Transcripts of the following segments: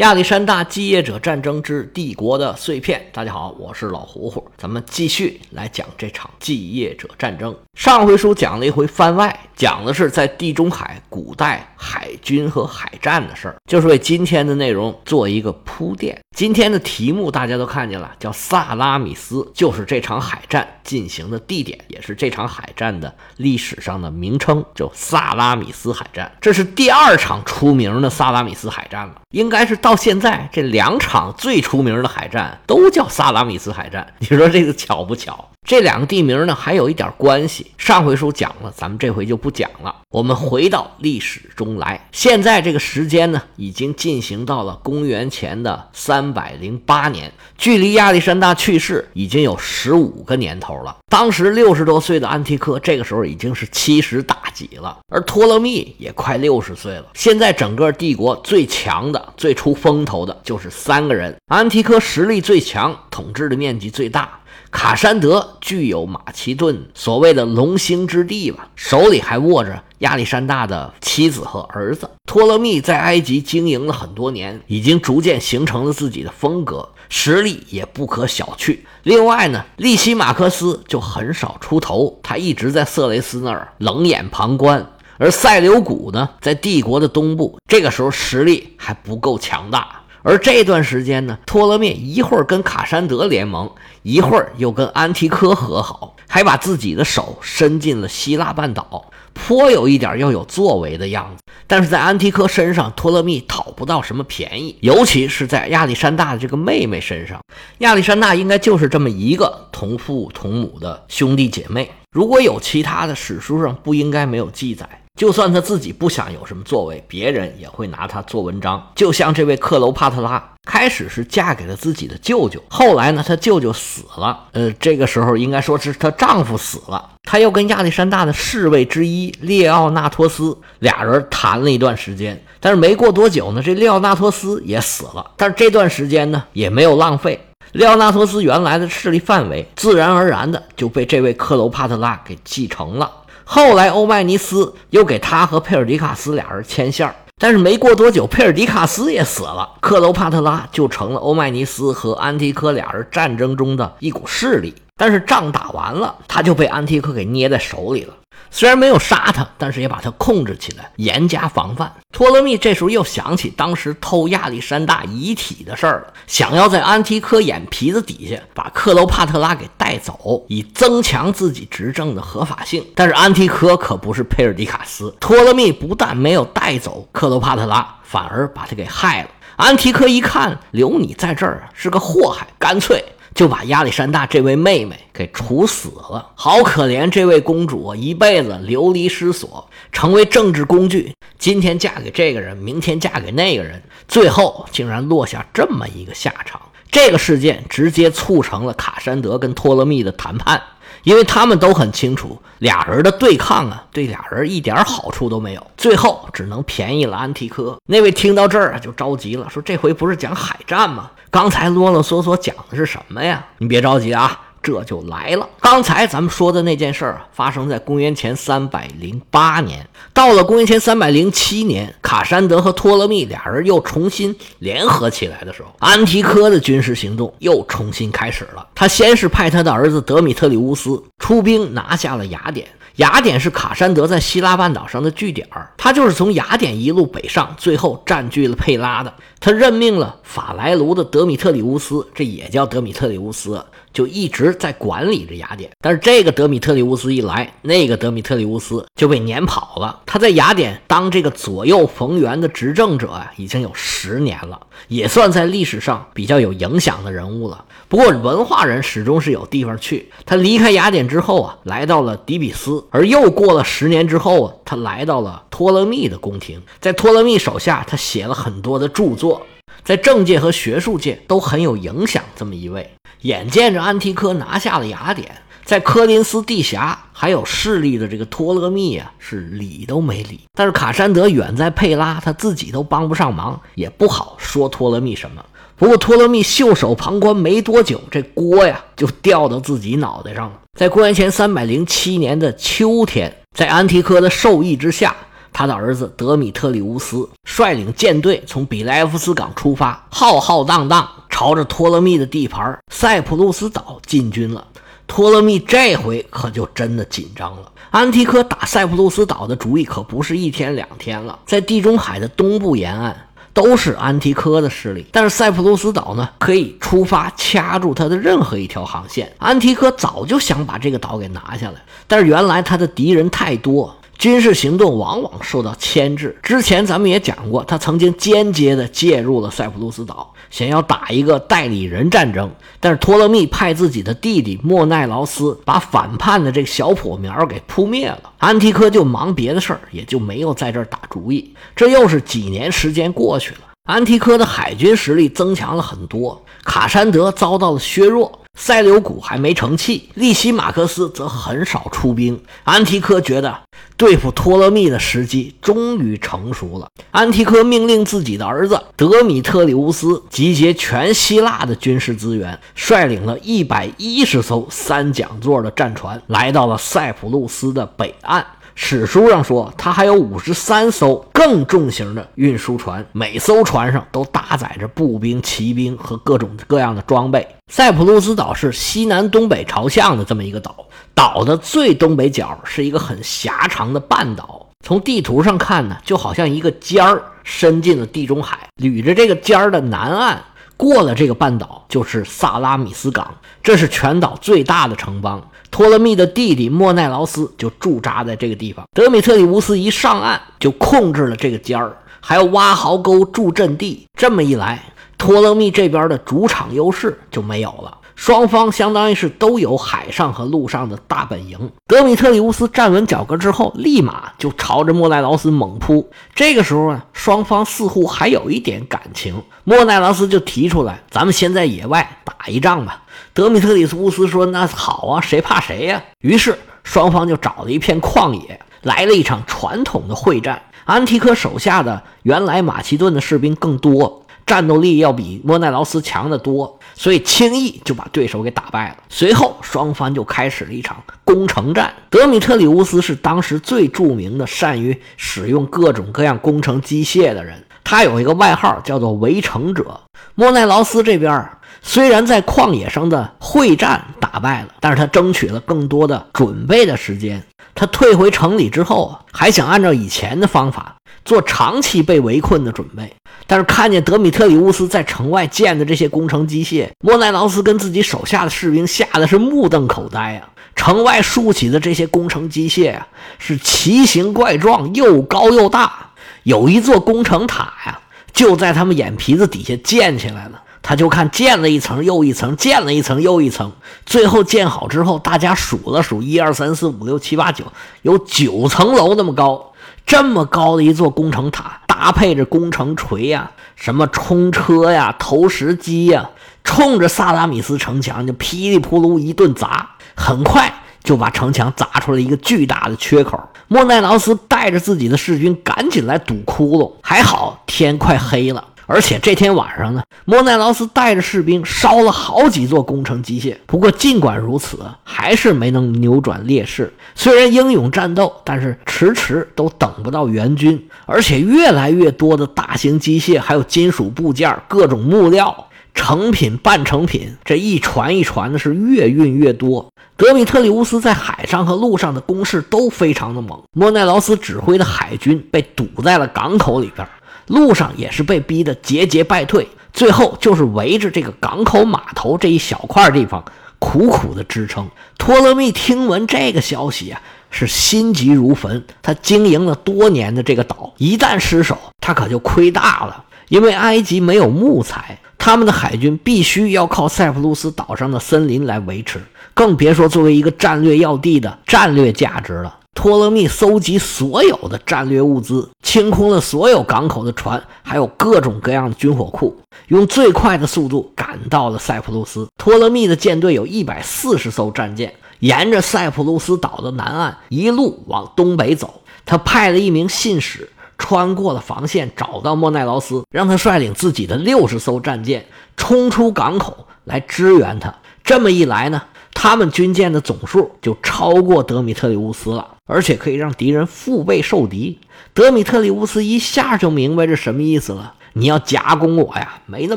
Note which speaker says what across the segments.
Speaker 1: 亚历山大继业者战争之帝国的碎片。大家好，我是老胡胡，咱们继续来讲这场继业者战争。上回书讲了一回番外，讲的是在地中海古代海军和海战的事儿，就是为今天的内容做一个铺垫。今天的题目大家都看见了，叫萨拉米斯，就是这场海战进行的地点，也是这场海战的历史上的名称，就萨拉米斯海战。这是第二场出名的萨拉米斯海战了，应该是到现在这两场最出名的海战都叫萨拉米斯海战。你说这个巧不巧？这两个地名呢，还有一点关系。上回书讲了，咱们这回就不讲了。我们回到历史中来，现在这个时间呢，已经进行到了公元前的三百零八年，距离亚历山大去世已经有十五个年头了。当时六十多岁的安提柯，这个时候已经是七十大几了，而托勒密也快六十岁了。现在整个帝国最强的、最出风头的就是三个人：安提柯实力最强，统治的面积最大。卡山德具有马其顿所谓的龙兴之地吧，手里还握着亚历山大的妻子和儿子。托勒密在埃及经营了很多年，已经逐渐形成了自己的风格，实力也不可小觑。另外呢，利西马克斯就很少出头，他一直在色雷斯那儿冷眼旁观。而塞琉古呢，在帝国的东部，这个时候实力还不够强大。而这段时间呢，托勒密一会儿跟卡山德联盟，一会儿又跟安提柯和好，还把自己的手伸进了希腊半岛，颇有一点要有作为的样子。但是在安提柯身上，托勒密讨不到什么便宜，尤其是在亚历山大的这个妹妹身上。亚历山大应该就是这么一个同父同母的兄弟姐妹，如果有其他的史书上不应该没有记载。就算他自己不想有什么作为，别人也会拿他做文章。就像这位克罗帕特拉，开始是嫁给了自己的舅舅，后来呢，他舅舅死了，呃，这个时候应该说是她丈夫死了，她又跟亚历山大的侍卫之一列奥纳托斯俩人谈了一段时间，但是没过多久呢，这列奥纳托斯也死了。但是这段时间呢，也没有浪费，列奥纳托斯原来的势力范围，自然而然的就被这位克罗帕特拉给继承了。后来，欧迈尼斯又给他和佩尔迪卡斯俩人牵线儿，但是没过多久，佩尔迪卡斯也死了，克罗帕特拉就成了欧迈尼斯和安提柯俩人战争中的一股势力。但是仗打完了，他就被安提柯给捏在手里了。虽然没有杀他，但是也把他控制起来，严加防范。托勒密这时候又想起当时偷亚历山大遗体的事儿了，想要在安提柯眼皮子底下把克罗帕特拉给带走，以增强自己执政的合法性。但是安提柯可不是佩尔迪卡斯，托勒密不但没有带走克罗帕特拉，反而把他给害了。安提柯一看留你在这儿啊是个祸害，干脆。就把亚历山大这位妹妹给处死了，好可怜这位公主，一辈子流离失所，成为政治工具。今天嫁给这个人，明天嫁给那个人，最后竟然落下这么一个下场。这个事件直接促成了卡山德跟托勒密的谈判。因为他们都很清楚，俩人的对抗啊，对俩人一点好处都没有，最后只能便宜了安提柯。那位听到这儿啊，就着急了，说：“这回不是讲海战吗？刚才啰啰嗦嗦讲的是什么呀？你别着急啊。”这就来了。刚才咱们说的那件事儿，发生在公元前三百零八年。到了公元前三百零七年，卡山德和托勒密俩人又重新联合起来的时候，安提柯的军事行动又重新开始了。他先是派他的儿子德米特里乌斯出兵拿下了雅典。雅典是卡山德在希腊半岛上的据点儿，他就是从雅典一路北上，最后占据了佩拉的。他任命了法莱卢的德米特里乌斯，这也叫德米特里乌斯。就一直在管理着雅典，但是这个德米特里乌斯一来，那个德米特里乌斯就被撵跑了。他在雅典当这个左右逢源的执政者啊，已经有十年了，也算在历史上比较有影响的人物了。不过文化人始终是有地方去。他离开雅典之后啊，来到了底比斯，而又过了十年之后啊，他来到了托勒密的宫廷，在托勒密手下，他写了很多的著作。在政界和学术界都很有影响，这么一位，眼见着安提柯拿下了雅典，在科林斯地峡还有势力的这个托勒密啊，是理都没理。但是卡山德远在佩拉，他自己都帮不上忙，也不好说托勒密什么。不过托勒密袖手旁观没多久，这锅呀就掉到自己脑袋上了。在公元前三百零七年的秋天，在安提柯的授意之下。他的儿子德米特里乌斯率领舰队从比莱夫斯港出发，浩浩荡荡朝着托勒密的地盘塞浦路斯岛进军了。托勒密这回可就真的紧张了。安提柯打塞浦路斯岛的主意可不是一天两天了，在地中海的东部沿岸。都是安提柯的势力，但是塞浦路斯岛呢，可以出发掐住他的任何一条航线。安提柯早就想把这个岛给拿下来，但是原来他的敌人太多，军事行动往往受到牵制。之前咱们也讲过，他曾经间接的介入了塞浦路斯岛，想要打一个代理人战争。但是托勒密派自己的弟弟莫奈劳斯把反叛的这个小火苗给扑灭了，安提柯就忙别的事儿，也就没有在这儿打主意。这又是几年时间过去了，安提柯的海军实力增强了很多，卡山德遭到了削弱。塞琉古还没成器，利西马克斯则很少出兵。安提柯觉得对付托勒密的时机终于成熟了。安提柯命令自己的儿子德米特里乌斯集结全希腊的军事资源，率领了一百一十艘三桨座的战船，来到了塞浦路斯的北岸。史书上说，他还有五十三艘更重型的运输船，每艘船上都搭载着步兵、骑兵和各种各样的装备。塞浦路斯岛是西南东北朝向的这么一个岛，岛的最东北角是一个很狭长的半岛，从地图上看呢，就好像一个尖儿伸进了地中海，捋着这个尖儿的南岸。过了这个半岛就是萨拉米斯港，这是全岛最大的城邦。托勒密的弟弟莫奈劳斯就驻扎在这个地方。德米特里乌斯一上岸就控制了这个尖儿，还要挖壕沟筑阵地。这么一来，托勒密这边的主场优势就没有了。双方相当于是都有海上和陆上的大本营。德米特里乌斯站稳脚跟之后，立马就朝着莫奈劳斯猛扑。这个时候呢，双方似乎还有一点感情。莫奈劳斯就提出来：“咱们先在野外打一仗吧。”德米特里乌斯说：“那好啊，谁怕谁呀？”于是双方就找了一片旷野，来了一场传统的会战。安提柯手下的原来马其顿的士兵更多。战斗力要比莫奈劳斯强得多，所以轻易就把对手给打败了。随后，双方就开始了一场攻城战。德米特里乌斯是当时最著名的善于使用各种各样工程机械的人，他有一个外号叫做“围城者”。莫奈劳斯这边虽然在旷野上的会战打败了，但是他争取了更多的准备的时间。他退回城里之后，还想按照以前的方法做长期被围困的准备。但是看见德米特里乌斯在城外建的这些工程机械，莫奈劳斯跟自己手下的士兵吓得是目瞪口呆呀！城外竖起的这些工程机械啊，是奇形怪状，又高又大。有一座工程塔呀，就在他们眼皮子底下建起来了。他就看建了一层又一层，建了一层又一层，最后建好之后，大家数了数，一二三四五六七八九，有九层楼那么高。这么高的一座工程塔，搭配着工程锤呀、什么冲车呀、投石机呀，冲着萨拉米斯城墙就噼里啪噜一顿砸，很快就把城墙砸出了一个巨大的缺口。莫奈劳斯带着自己的士兵赶紧来堵窟窿，还好天快黑了。而且这天晚上呢，莫奈劳斯带着士兵烧了好几座工程机械。不过尽管如此，还是没能扭转劣势。虽然英勇战斗，但是迟迟都等不到援军。而且越来越多的大型机械，还有金属部件、各种木料、成品、半成品，这一船一船的是越运越多。德米特里乌斯在海上和路上的攻势都非常的猛。莫奈劳斯指挥的海军被堵在了港口里边。路上也是被逼得节节败退，最后就是围着这个港口码头这一小块地方苦苦的支撑。托勒密听闻这个消息啊，是心急如焚。他经营了多年的这个岛，一旦失守，他可就亏大了。因为埃及没有木材，他们的海军必须要靠塞浦路斯岛上的森林来维持，更别说作为一个战略要地的战略价值了。托勒密搜集所有的战略物资，清空了所有港口的船，还有各种各样的军火库，用最快的速度赶到了塞浦路斯。托勒密的舰队有一百四十艘战舰，沿着塞浦路斯岛的南岸一路往东北走。他派了一名信使穿过了防线，找到莫奈劳斯，让他率领自己的六十艘战舰冲出港口来支援他。这么一来呢？他们军舰的总数就超过德米特里乌斯了，而且可以让敌人腹背受敌。德米特里乌斯一下就明白这什么意思了。你要夹攻我呀，没那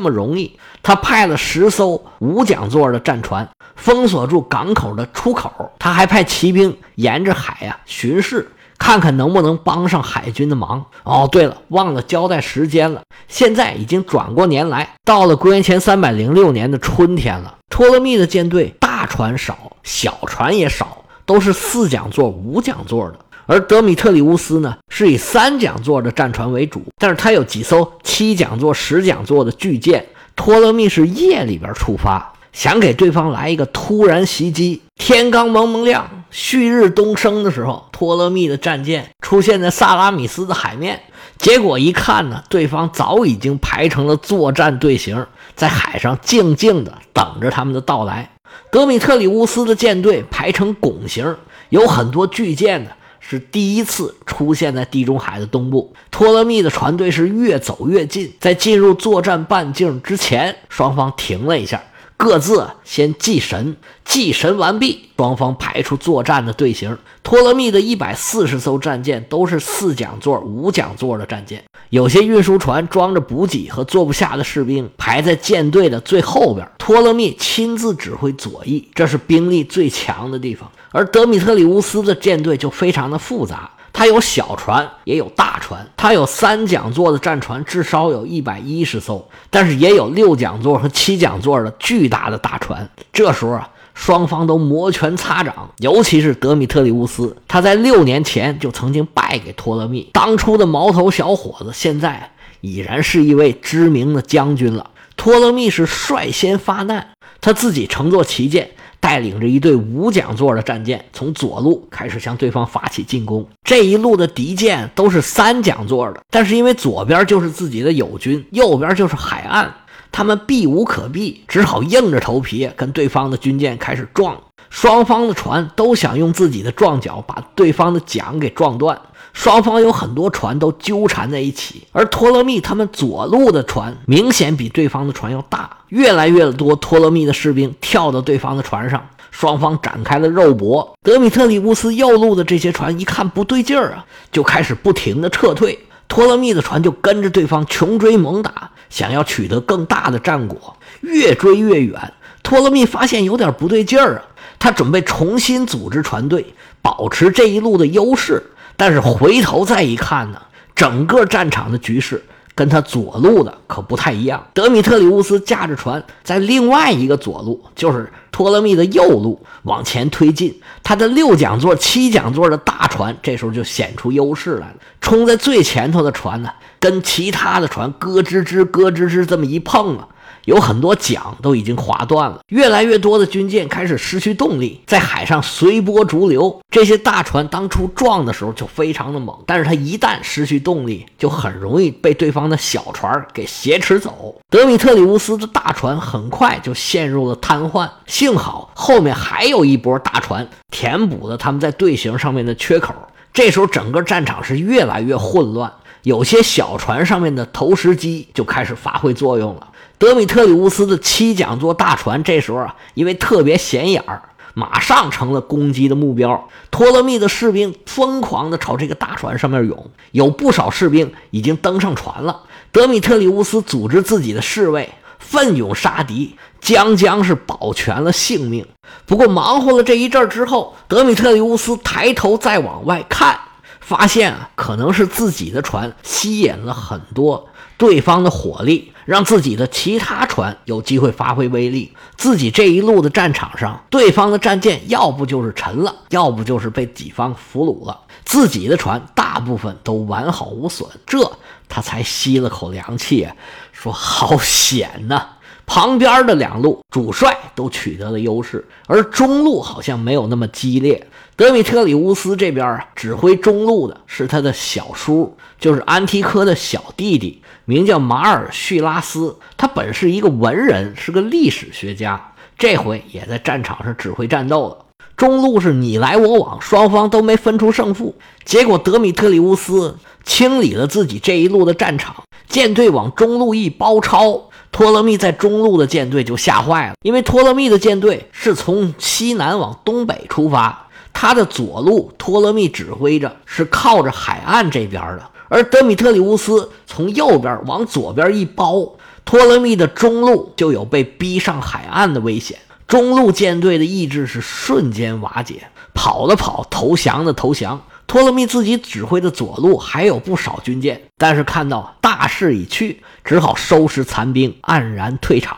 Speaker 1: 么容易。他派了十艘五桨座的战船，封锁住港口的出口。他还派骑兵沿着海呀巡视，看看能不能帮上海军的忙。哦，对了，忘了交代时间了。现在已经转过年来，到了公元前三百零六年的春天了。托勒密的舰队大船少，小船也少，都是四桨座、五桨座的。而德米特里乌斯呢，是以三桨座的战船为主，但是他有几艘七桨座、十桨座的巨舰。托勒密是夜里边出发，想给对方来一个突然袭击。天刚蒙蒙亮，旭日东升的时候，托勒密的战舰出现在萨拉米斯的海面。结果一看呢，对方早已经排成了作战队形，在海上静静的等着他们的到来。德米特里乌斯的舰队排成拱形，有很多巨舰呢。是第一次出现在地中海的东部，托勒密的船队是越走越近，在进入作战半径之前，双方停了一下，各自先祭神。祭神完毕，双方排出作战的队形。托勒密的一百四十艘战舰都是四桨座、五桨座的战舰，有些运输船装着补给和坐不下的士兵排在舰队的最后边。托勒密亲自指挥左翼，这是兵力最强的地方。而德米特里乌斯的舰队就非常的复杂，他有小船，也有大船，他有三桨座的战船，至少有一百一十艘，但是也有六桨座和七桨座的巨大的大船。这时候啊，双方都摩拳擦掌，尤其是德米特里乌斯，他在六年前就曾经败给托勒密，当初的毛头小伙子，现在已然是一位知名的将军了。托勒密是率先发难，他自己乘坐旗舰。带领着一队五桨座的战舰，从左路开始向对方发起进攻。这一路的敌舰都是三桨座的，但是因为左边就是自己的友军，右边就是海岸，他们避无可避，只好硬着头皮跟对方的军舰开始撞。双方的船都想用自己的撞角把对方的桨给撞断。双方有很多船都纠缠在一起，而托勒密他们左路的船明显比对方的船要大，越来越多托勒密的士兵跳到对方的船上，双方展开了肉搏。德米特里乌斯右路的这些船一看不对劲儿啊，就开始不停的撤退，托勒密的船就跟着对方穷追猛打，想要取得更大的战果，越追越远。托勒密发现有点不对劲儿啊，他准备重新组织船队，保持这一路的优势。但是回头再一看呢，整个战场的局势跟他左路的可不太一样。德米特里乌斯驾着船在另外一个左路，就是托勒密的右路往前推进。他的六桨座、七桨座的大船这时候就显出优势来了。冲在最前头的船呢，跟其他的船咯吱吱、咯吱吱这么一碰啊。有很多桨都已经划断了，越来越多的军舰开始失去动力，在海上随波逐流。这些大船当初撞的时候就非常的猛，但是它一旦失去动力，就很容易被对方的小船给挟持走。德米特里乌斯的大船很快就陷入了瘫痪，幸好后面还有一波大船填补了他们在队形上面的缺口。这时候整个战场是越来越混乱，有些小船上面的投石机就开始发挥作用了。德米特里乌斯的七桨座大船这时候啊，因为特别显眼儿，马上成了攻击的目标。托勒密的士兵疯狂地朝这个大船上面涌，有不少士兵已经登上船了。德米特里乌斯组织自己的侍卫奋勇杀敌，将将是保全了性命。不过忙活了这一阵之后，德米特里乌斯抬头再往外看，发现啊，可能是自己的船吸引了很多对方的火力。让自己的其他船有机会发挥威力，自己这一路的战场上，对方的战舰要不就是沉了，要不就是被己方俘虏了，自己的船大部分都完好无损，这他才吸了口凉气，说好险呐！旁边的两路主帅都取得了优势，而中路好像没有那么激烈。德米特里乌斯这边啊，指挥中路的是他的小叔，就是安提柯的小弟弟。名叫马尔叙拉斯，他本是一个文人，是个历史学家。这回也在战场上指挥战斗了。中路是你来我往，双方都没分出胜负。结果德米特里乌斯清理了自己这一路的战场，舰队往中路一包抄，托勒密在中路的舰队就吓坏了，因为托勒密的舰队是从西南往东北出发。他的左路托勒密指挥着是靠着海岸这边的，而德米特里乌斯从右边往左边一包，托勒密的中路就有被逼上海岸的危险。中路舰队的意志是瞬间瓦解，跑的跑，投降的投降。托勒密自己指挥的左路还有不少军舰，但是看到大势已去，只好收拾残兵，黯然退场。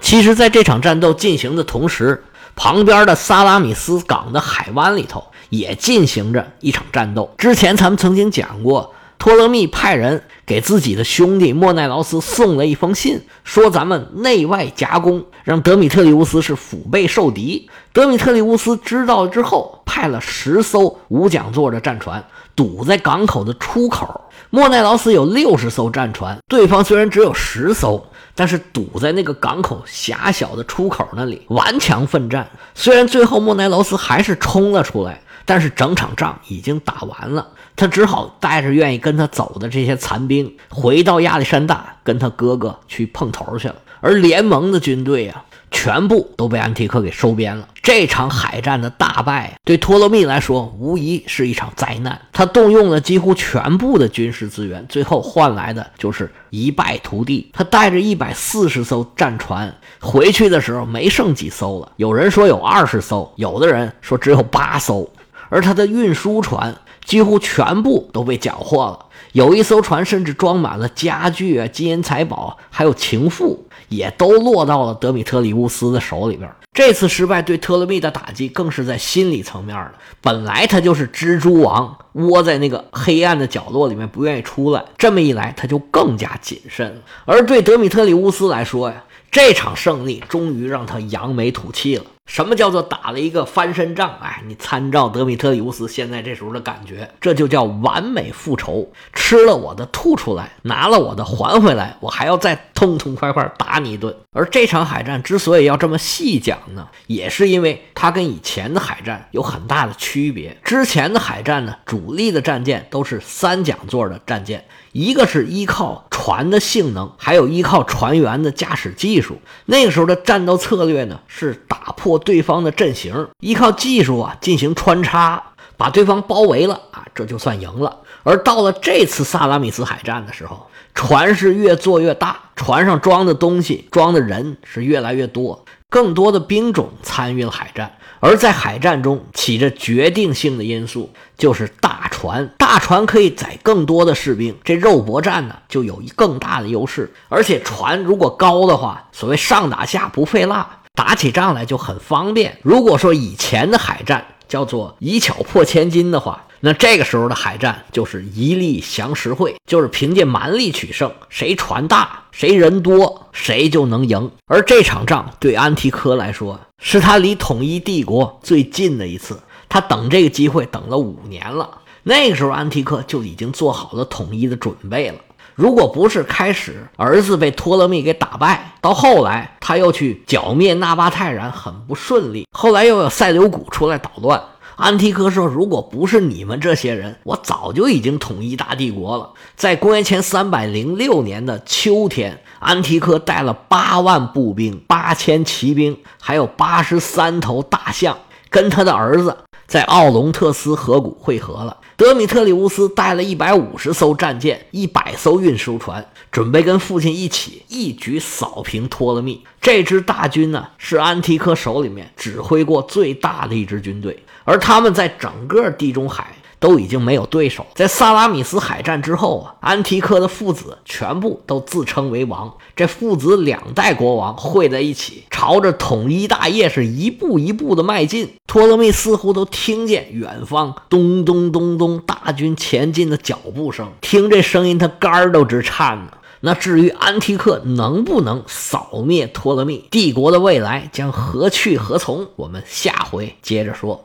Speaker 1: 其实，在这场战斗进行的同时，旁边的萨拉米斯港的海湾里头也进行着一场战斗。之前咱们曾经讲过。托勒密派人给自己的兄弟莫奈劳斯送了一封信，说咱们内外夹攻，让德米特里乌斯是腹背受敌。德米特里乌斯知道之后，派了十艘无桨座的战船堵在港口的出口。莫奈劳斯有六十艘战船，对方虽然只有十艘，但是堵在那个港口狭小的出口那里顽强奋战。虽然最后莫奈劳斯还是冲了出来。但是整场仗已经打完了，他只好带着愿意跟他走的这些残兵回到亚历山大，跟他哥哥去碰头去了。而联盟的军队呀，全部都被安提克给收编了。这场海战的大败，对托勒密来说无疑是一场灾难。他动用了几乎全部的军事资源，最后换来的就是一败涂地。他带着一百四十艘战船回去的时候，没剩几艘了。有人说有二十艘，有的人说只有八艘。而他的运输船几乎全部都被缴获了，有一艘船甚至装满了家具啊、金银财宝，还有情妇，也都落到了德米特里乌斯的手里边。这次失败对特勒密的打击更是在心理层面的。本来他就是蜘蛛王，窝在那个黑暗的角落里面不愿意出来，这么一来他就更加谨慎了。而对德米特里乌斯来说呀，这场胜利终于让他扬眉吐气了。什么叫做打了一个翻身仗？哎，你参照德米特里乌斯现在这时候的感觉，这就叫完美复仇。吃了我的吐出来，拿了我的还回来，我还要再痛痛快快打你一顿。而这场海战之所以要这么细讲呢，也是因为它跟以前的海战有很大的区别。之前的海战呢，主力的战舰都是三桨座的战舰。一个是依靠船的性能，还有依靠船员的驾驶技术。那个时候的战斗策略呢，是打破对方的阵型，依靠技术啊进行穿插，把对方包围了啊，这就算赢了。而到了这次萨拉米斯海战的时候，船是越做越大，船上装的东西、装的人是越来越多，更多的兵种参与了海战。而在海战中起着决定性的因素就是大船，大船可以载更多的士兵，这肉搏战呢就有一更大的优势。而且船如果高的话，所谓上打下不费蜡，打起仗来就很方便。如果说以前的海战叫做以巧破千金的话，那这个时候的海战就是一力降十会，就是凭借蛮力取胜，谁船大，谁人多，谁就能赢。而这场仗对安提柯来说，是他离统一帝国最近的一次。他等这个机会等了五年了，那个时候安提柯就已经做好了统一的准备了。如果不是开始儿子被托勒密给打败，到后来他又去剿灭纳巴泰然，很不顺利。后来又有塞琉古出来捣乱。安提柯说：“如果不是你们这些人，我早就已经统一大帝国了。”在公元前三百零六年的秋天，安提柯带了八万步兵、八千骑兵，还有八十三头大象，跟他的儿子在奥龙特斯河谷汇合了。德米特里乌斯带了一百五十艘战舰、一百艘运输船，准备跟父亲一起一举扫平托勒密。这支大军呢，是安提柯手里面指挥过最大的一支军队。而他们在整个地中海都已经没有对手。在萨拉米斯海战之后啊，安提柯的父子全部都自称为王。这父子两代国王汇在一起，朝着统一大业是一步一步的迈进。托勒密似乎都听见远方咚咚咚咚大军前进的脚步声，听这声音他肝儿都直颤呢。那至于安提克能不能扫灭托勒密帝国的未来将何去何从，我们下回接着说。